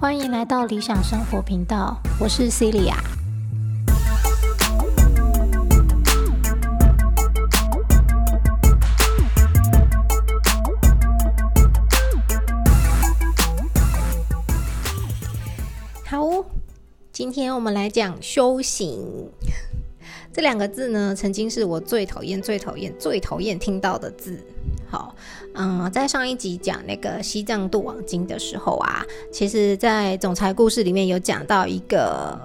欢迎来到理想生活频道，我是 Celia。好，今天我们来讲修行这两个字呢，曾经是我最讨厌、最讨厌、最讨厌听到的字。好，嗯，在上一集讲那个西藏度王经的时候啊，其实，在总裁故事里面有讲到一个，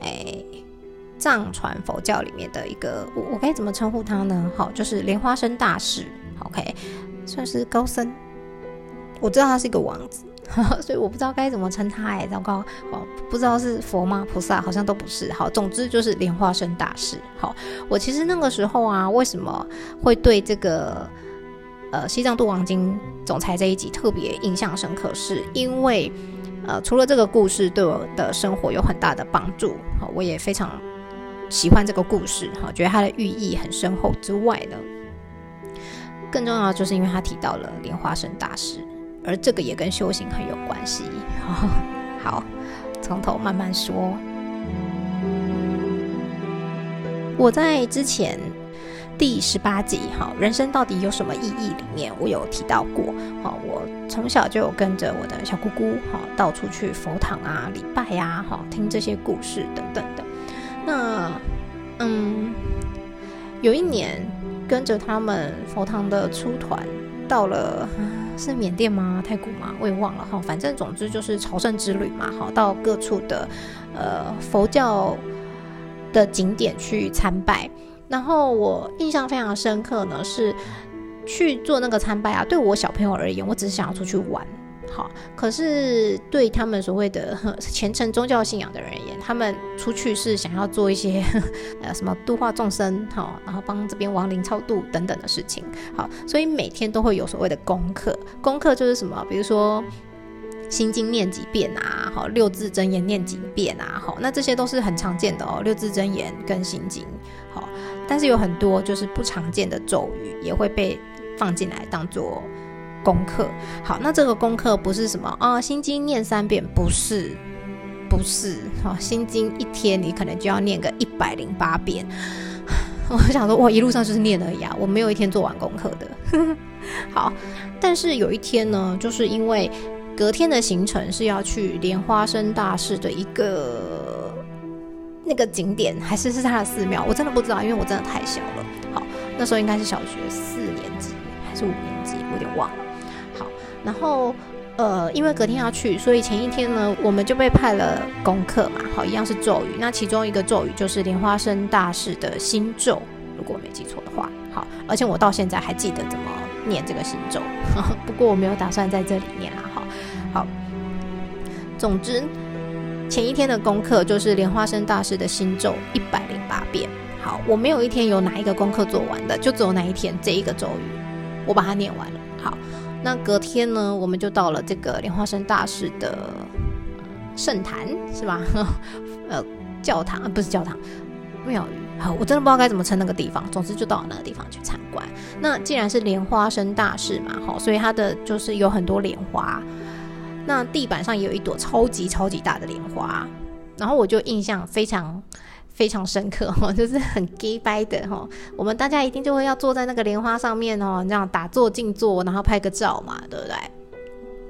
哎，藏传佛教里面的一个，我我该怎么称呼他呢？好，就是莲花生大师，OK，算是高僧。我知道他是一个王子，所以我不知道该怎么称他。哎，糟糕，哦，不知道是佛吗？菩萨好像都不是。好，总之就是莲花生大师。好，我其实那个时候啊，为什么会对这个？呃，《西藏度王经》总裁这一集特别印象深刻，是因为，呃，除了这个故事对我的生活有很大的帮助，好，我也非常喜欢这个故事，哈，觉得它的寓意很深厚之外呢，更重要就是因为他提到了莲花生大师，而这个也跟修行很有关系。好，从头慢慢说。我在之前。第十八集，哈，人生到底有什么意义？里面我有提到过，哈，我从小就有跟着我的小姑姑，哈，到处去佛堂啊礼拜呀，哈，听这些故事等等的。那，嗯，有一年跟着他们佛堂的出团，到了是缅甸吗？泰国吗？我也忘了，哈，反正总之就是朝圣之旅嘛，哈，到各处的呃佛教的景点去参拜。然后我印象非常深刻呢，是去做那个参拜啊。对我小朋友而言，我只是想要出去玩，好。可是对他们所谓的 虔诚宗教信仰的人而言，他们出去是想要做一些 呃什么度化众生，好，然后帮这边亡灵超度等等的事情，好。所以每天都会有所谓的功课，功课就是什么，比如说。心经念几遍啊？好，六字真言念几遍啊？好，那这些都是很常见的哦。六字真言跟心经，好，但是有很多就是不常见的咒语也会被放进来当做功课。好，那这个功课不是什么啊？心经念三遍不是，不是。好，心经一天你可能就要念个一百零八遍。我想说，我一路上就是念而已啊，我没有一天做完功课的。好，但是有一天呢，就是因为。隔天的行程是要去莲花生大师的一个那个景点，还是是他的寺庙？我真的不知道，因为我真的太小了。好，那时候应该是小学四年级还是五年级，我有点忘了。然后呃，因为隔天要去，所以前一天呢，我们就被派了功课嘛。好，一样是咒语。那其中一个咒语就是莲花生大师的心咒，如果我没记错的话。好，而且我到现在还记得怎么念这个心咒。不过我没有打算在这里念啦。好，总之，前一天的功课就是莲花生大师的心咒一百零八遍。好，我没有一天有哪一个功课做完的，就只有那一天这一个咒语，我把它念完了。好，那隔天呢，我们就到了这个莲花生大师的圣坛，是吧？呃，教堂不是教堂，庙宇。我真的不知道该怎么称那个地方。总之就到那个地方去参观。那既然是莲花生大师嘛，好，所以它的就是有很多莲花。那地板上也有一朵超级超级大的莲花，然后我就印象非常非常深刻哈，就是很 gay 掰的哈。我们大家一定就会要坐在那个莲花上面哦，这样打坐静坐，然后拍个照嘛，对不对？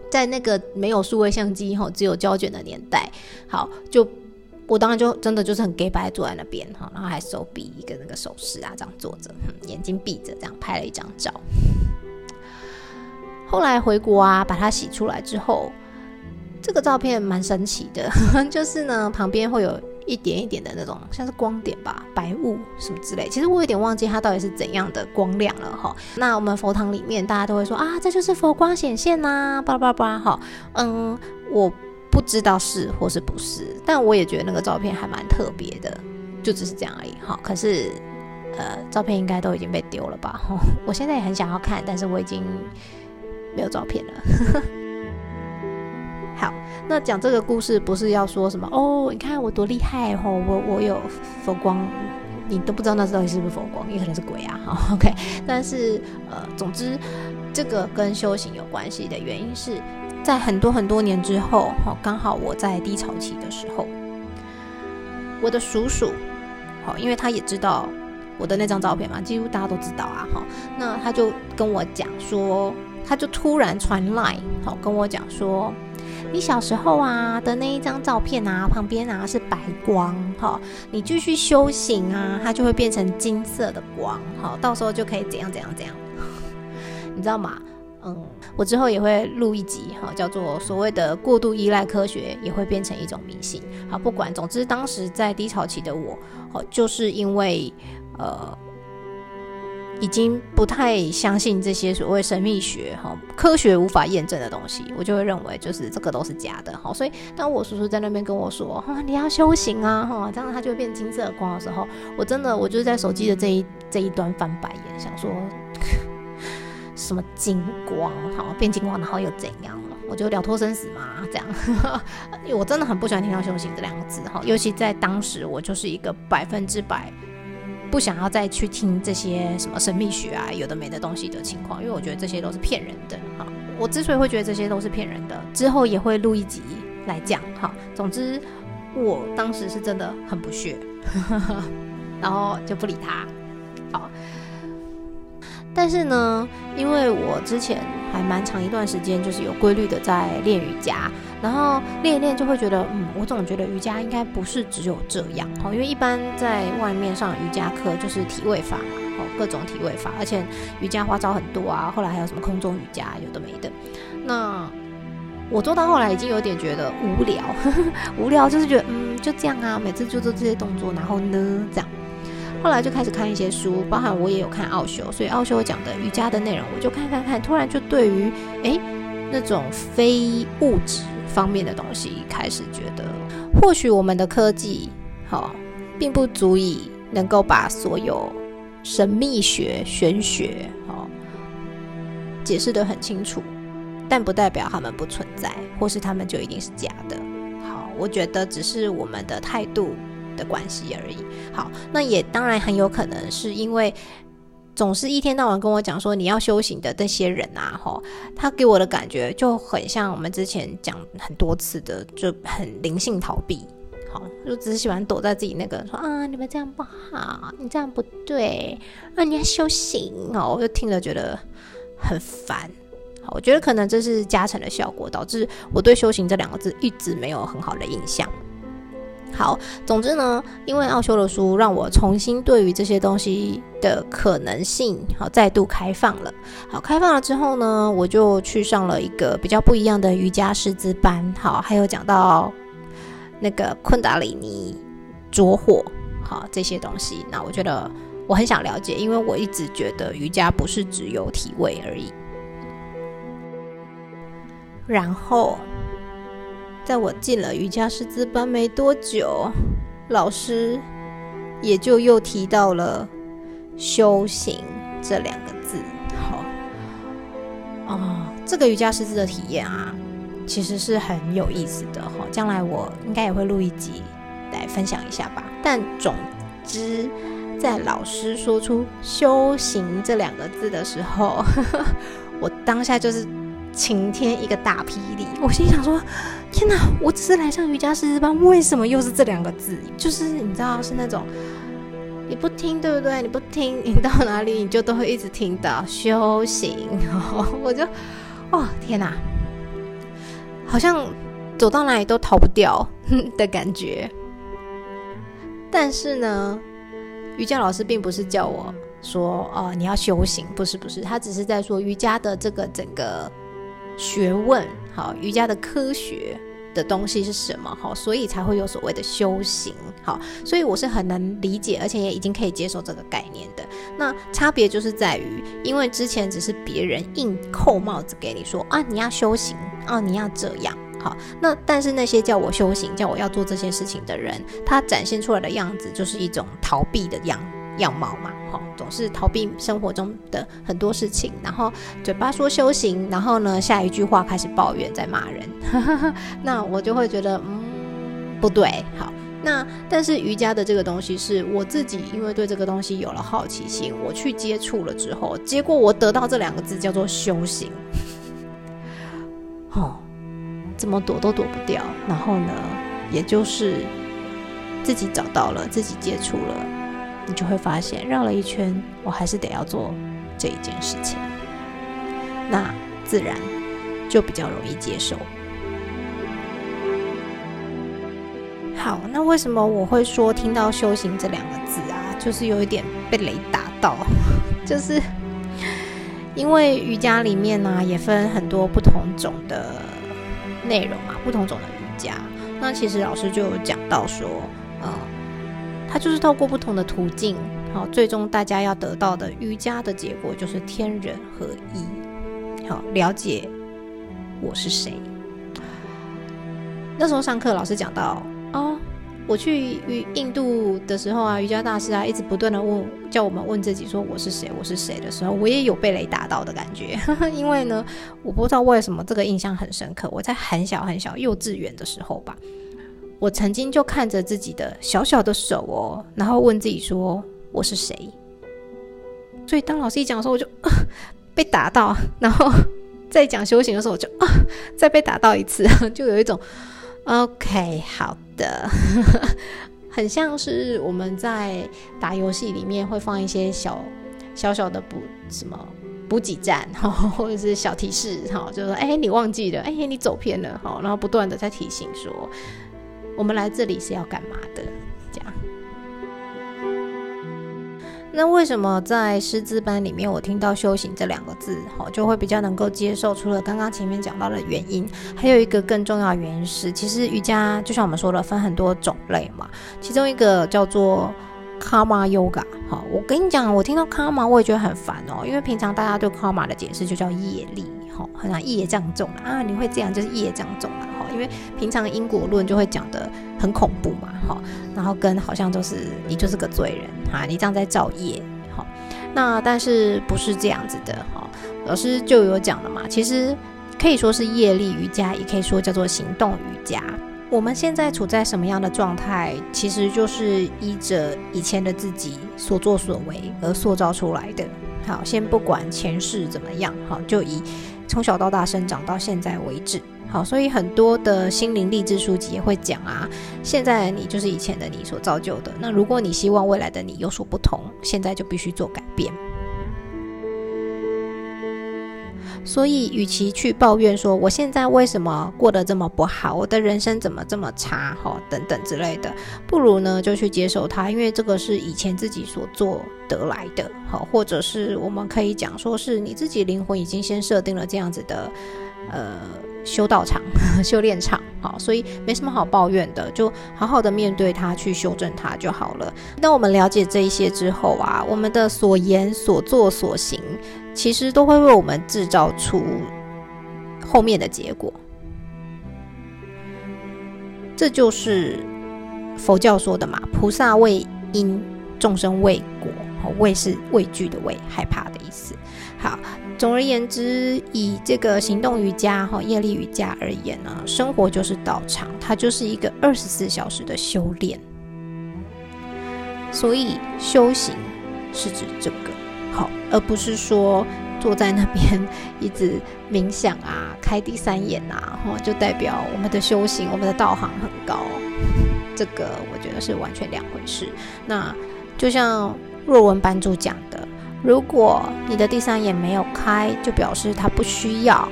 在那个没有数位相机哈，只有胶卷的年代，好，就我当然就真的就是很 gay 掰坐在那边哈，然后还手比一个那个手势啊，这样坐着，眼睛闭着，这样拍了一张照。后来回国啊，把它洗出来之后。这个照片蛮神奇的，就是呢，旁边会有一点一点的那种像是光点吧，白雾什么之类。其实我有点忘记它到底是怎样的光亮了哈。那我们佛堂里面大家都会说啊，这就是佛光显现呐，叭叭叭哈。嗯，我不知道是或是不是，但我也觉得那个照片还蛮特别的，就只是这样而已哈。可是呃，照片应该都已经被丢了吧？我现在也很想要看，但是我已经没有照片了。好，那讲这个故事不是要说什么哦？你看我多厉害哦，我我有佛光你都不知道那到底是不是佛光，也可能是鬼啊。好，OK。但是呃，总之这个跟修行有关系的原因是在很多很多年之后，哈，刚好我在低潮期的时候，我的叔叔，好，因为他也知道我的那张照片嘛，几乎大家都知道啊，哈，那他就跟我讲说，他就突然传来，好，跟我讲说。你小时候啊的那一张照片啊，旁边啊是白光哈，你继续修行啊，它就会变成金色的光哈，到时候就可以怎样怎样怎样，你知道吗？嗯，我之后也会录一集哈，叫做所谓的过度依赖科学也会变成一种迷信。好，不管，总之当时在低潮期的我，哦，就是因为呃。已经不太相信这些所谓神秘学哈，科学无法验证的东西，我就会认为就是这个都是假的哈。所以当我叔叔在那边跟我说哈，你要修行啊哈，这样它就会变金色光的时候，我真的我就是在手机的这一这一端翻白眼，想说什么金光哈，变金光然后又怎样了？我就了脱生死嘛这样。我真的很不喜欢听到修行这两个字哈，尤其在当时我就是一个百分之百。不想要再去听这些什么神秘学啊，有的没的东西的情况，因为我觉得这些都是骗人的。哈，我之所以会觉得这些都是骗人的，之后也会录一集来讲。哈，总之我当时是真的很不屑，然后就不理他。好。但是呢，因为我之前还蛮长一段时间，就是有规律的在练瑜伽，然后练一练就会觉得，嗯，我总觉得瑜伽应该不是只有这样，哦，因为一般在外面上瑜伽课就是体位法嘛，哦，各种体位法，而且瑜伽花招很多啊，后来还有什么空中瑜伽，有的没的。那我做到后来已经有点觉得无聊，无聊就是觉得，嗯，就这样啊，每次就做这些动作，然后呢，这样。后来就开始看一些书，包含我也有看奥修，所以奥修讲的瑜伽的内容，我就看看看，突然就对于诶那种非物质方面的东西开始觉得，或许我们的科技好，并不足以能够把所有神秘学、玄学好解释得很清楚，但不代表他们不存在，或是他们就一定是假的。好，我觉得只是我们的态度。的关系而已。好，那也当然很有可能是因为总是一天到晚跟我讲说你要修行的这些人啊，哈，他给我的感觉就很像我们之前讲很多次的，就很灵性逃避。好，就只喜欢躲在自己那个说啊，你们这样不好，你这样不对，啊，你要修行哦，我就听了觉得很烦。好，我觉得可能这是加成的效果，导致我对修行这两个字一直没有很好的印象。好，总之呢，因为奥修的书让我重新对于这些东西的可能性，好再度开放了。好，开放了之后呢，我就去上了一个比较不一样的瑜伽师资班。好，还有讲到那个昆达里尼着火，好这些东西。那我觉得我很想了解，因为我一直觉得瑜伽不是只有体位而已。然后。在我进了瑜伽师资班没多久，老师也就又提到了“修行”这两个字。好，哦，这个瑜伽师资的体验啊，其实是很有意思的。哈，将来我应该也会录一集来分享一下吧。但总之，在老师说出“修行”这两个字的时候，我当下就是。晴天一个大霹雳，我心想说：天哪！我只是来上瑜伽师班，为什么又是这两个字？就是你知道，是那种你不听，对不对？你不听，你到哪里你就都会一直听到修行。我就哦，天哪，好像走到哪里都逃不掉的感觉。但是呢，瑜伽老师并不是叫我说哦，你要修行，不是不是，他只是在说瑜伽的这个整个。学问好，瑜伽的科学的东西是什么？好，所以才会有所谓的修行。好，所以我是很能理解，而且也已经可以接受这个概念的。那差别就是在于，因为之前只是别人硬扣帽子给你说啊，你要修行啊，你要这样。好，那但是那些叫我修行、叫我要做这些事情的人，他展现出来的样子就是一种逃避的样样貌嘛。好。总是逃避生活中的很多事情，然后嘴巴说修行，然后呢，下一句话开始抱怨，在骂人。那我就会觉得，嗯，不对。好，那但是瑜伽的这个东西是我自己，因为对这个东西有了好奇心，我去接触了之后，结果我得到这两个字叫做修行。哦，怎么躲都躲不掉。然后呢，也就是自己找到了，自己接触了，你就会发现绕了一圈，我还是得要做这一件事情。那自然就比较容易接受。好，那为什么我会说听到“修行”这两个字啊，就是有一点被雷打到，就是因为瑜伽里面呢也分很多不同种的内容嘛，不同种的瑜伽。那其实老师就有讲到说，嗯，它就是透过不同的途径，好，最终大家要得到的瑜伽的结果就是天人合一，好，了解我是谁。那时候上课老师讲到。哦，我去于印度的时候啊，瑜伽大师啊，一直不断的问，叫我们问自己说我是谁，我是谁的时候，我也有被雷打到的感觉。因为呢，我不知道为什么这个印象很深刻。我在很小很小幼稚园的时候吧，我曾经就看着自己的小小的手哦，然后问自己说我是谁。所以当老师一讲的时候，我就 被打到，然后再讲修行的时候，我就 再被打到一次，就有一种。OK，好的，很像是我们在打游戏里面会放一些小小小的补什么补给站，或者是小提示，哈，就说哎你忘记了，哎你走偏了，哈，然后不断的在提醒说我们来这里是要干嘛的。这样那为什么在师资班里面，我听到“修行”这两个字，哈，就会比较能够接受？除了刚刚前面讲到的原因，还有一个更重要原因是，其实瑜伽就像我们说的，分很多种类嘛。其中一个叫做 Karma Yoga，哈，我跟你讲，我听到 Karma 我也觉得很烦哦，因为平常大家对 Karma 的解释就叫业力，哈，好像业障重啊，你会这样就是业障重了，哈，因为平常因果论就会讲的很恐怖嘛，哈，然后跟好像就是你就是个罪人。哈，你这样在造业，好，那但是不是这样子的，哈，老师就有讲了嘛，其实可以说是业力瑜伽，也可以说叫做行动瑜伽。我们现在处在什么样的状态，其实就是依着以前的自己所作所为而塑造出来的。好，先不管前世怎么样，好，就以从小到大生长到现在为止。好，所以很多的心灵励志书籍也会讲啊，现在你就是以前的你所造就的。那如果你希望未来的你有所不同，现在就必须做改变。所以，与其去抱怨说我现在为什么过得这么不好，我的人生怎么这么差，哈，等等之类的，不如呢就去接受它，因为这个是以前自己所做得来的，好，或者是我们可以讲说是你自己灵魂已经先设定了这样子的，呃。修道场、修炼场，好，所以没什么好抱怨的，就好好的面对它，去修正它就好了。那我们了解这一些之后啊，我们的所言、所作、所行，其实都会为我们制造出后面的结果。这就是佛教说的嘛，菩萨畏因，众生畏果。畏是畏惧的畏，害怕的意思。好。总而言之，以这个行动瑜伽、哈业力瑜伽而言呢，生活就是道场，它就是一个二十四小时的修炼。所以修行是指这个好，而不是说坐在那边一直冥想啊、开第三眼啊，哈，就代表我们的修行、我们的道行很高。这个我觉得是完全两回事。那就像若文班主讲的。如果你的第三眼没有开，就表示他不需要。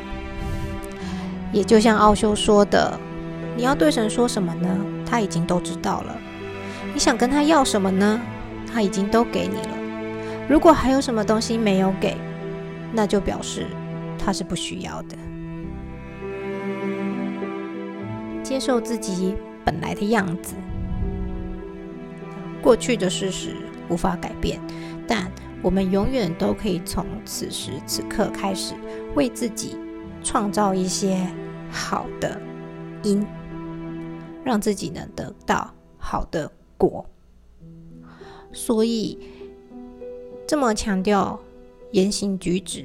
也就像奥修说的，你要对神说什么呢？他已经都知道了。你想跟他要什么呢？他已经都给你了。如果还有什么东西没有给，那就表示他是不需要的。接受自己本来的样子，过去的事实无法改变，但。我们永远都可以从此时此刻开始，为自己创造一些好的因，让自己能得到好的果。所以这么强调言行举止，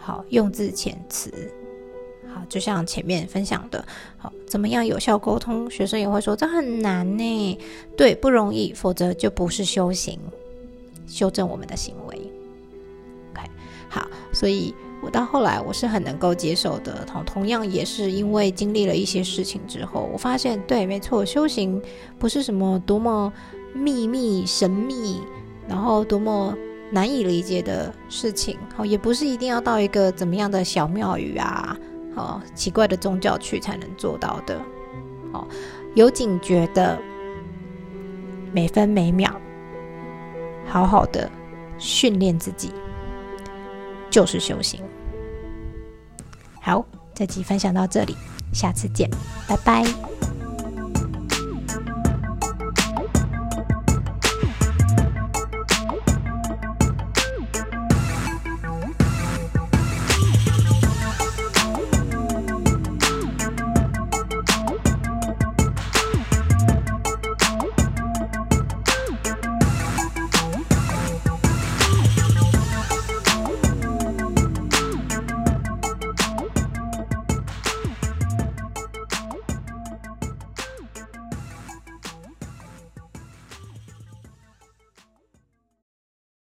好用字遣词，好，就像前面分享的，好，怎么样有效沟通？学生也会说这很难呢，对，不容易，否则就不是修行，修正我们的行为。好，所以我到后来我是很能够接受的。同同样也是因为经历了一些事情之后，我发现，对，没错，修行不是什么多么秘密神秘，然后多么。难以理解的事情，哦，也不是一定要到一个怎么样的小庙宇啊，哦，奇怪的宗教去才能做到的，哦，有警觉的每分每秒，好好的训练自己，就是修行。好，这集分享到这里，下次见，拜拜。